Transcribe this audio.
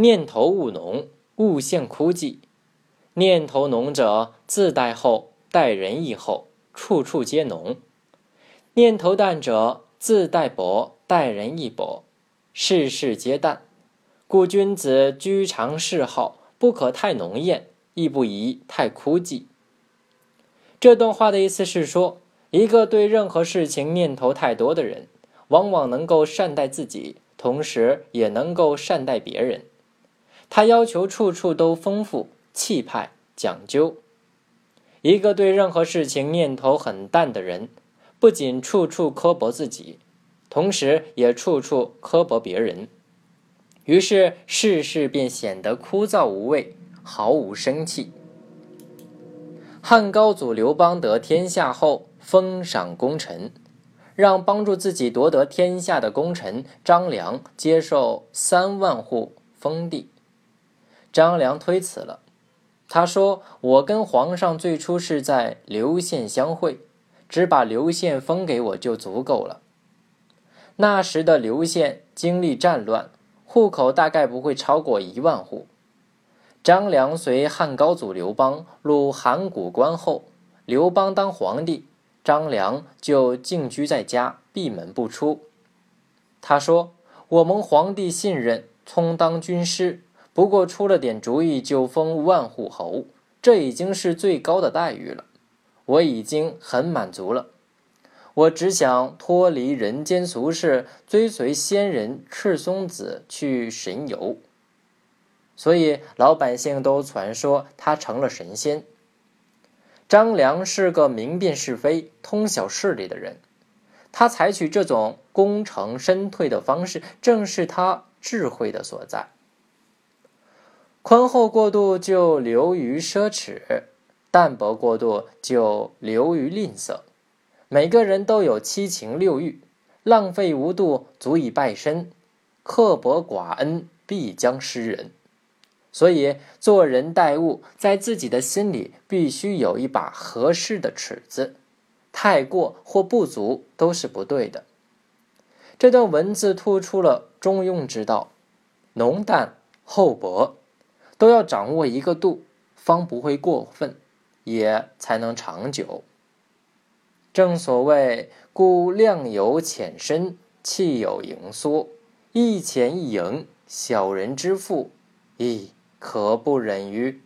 念头务浓，勿现枯寂。念头浓者，自待厚，待人亦厚，处处皆浓；念头淡者，自待薄，待人亦薄，事事皆淡。故君子居常嗜好，不可太浓艳，亦不宜太枯寂。这段话的意思是说，一个对任何事情念头太多的人，往往能够善待自己，同时也能够善待别人。他要求处处都丰富、气派、讲究。一个对任何事情念头很淡的人，不仅处处刻薄自己，同时也处处刻薄别人，于是事事便显得枯燥无味，毫无生气。汉高祖刘邦得天下后，封赏功臣，让帮助自己夺得天下的功臣张良接受三万户封地。张良推辞了，他说：“我跟皇上最初是在刘县相会，只把刘县封给我就足够了。那时的刘县经历战乱，户口大概不会超过一万户。”张良随汉高祖刘邦入函谷关后，刘邦当皇帝，张良就静居在家，闭门不出。他说：“我蒙皇帝信任，充当军师，不过出了点主意就封万户侯，这已经是最高的待遇了。我已经很满足了，我只想脱离人间俗世，追随仙人赤松子去神游。”所以老百姓都传说他成了神仙。张良是个明辨是非、通晓事理的人，他采取这种功成身退的方式，正是他智慧的所在。宽厚过度就流于奢侈，淡泊过度就流于吝啬。每个人都有七情六欲，浪费无度足以败身，刻薄寡恩必将失人。所以，做人待物，在自己的心里必须有一把合适的尺子，太过或不足都是不对的。这段文字突出了中庸之道，浓淡厚薄都要掌握一个度，方不会过分，也才能长久。正所谓“故量有浅深，气有盈缩，一浅一盈，小人之腹，亦”可不忍于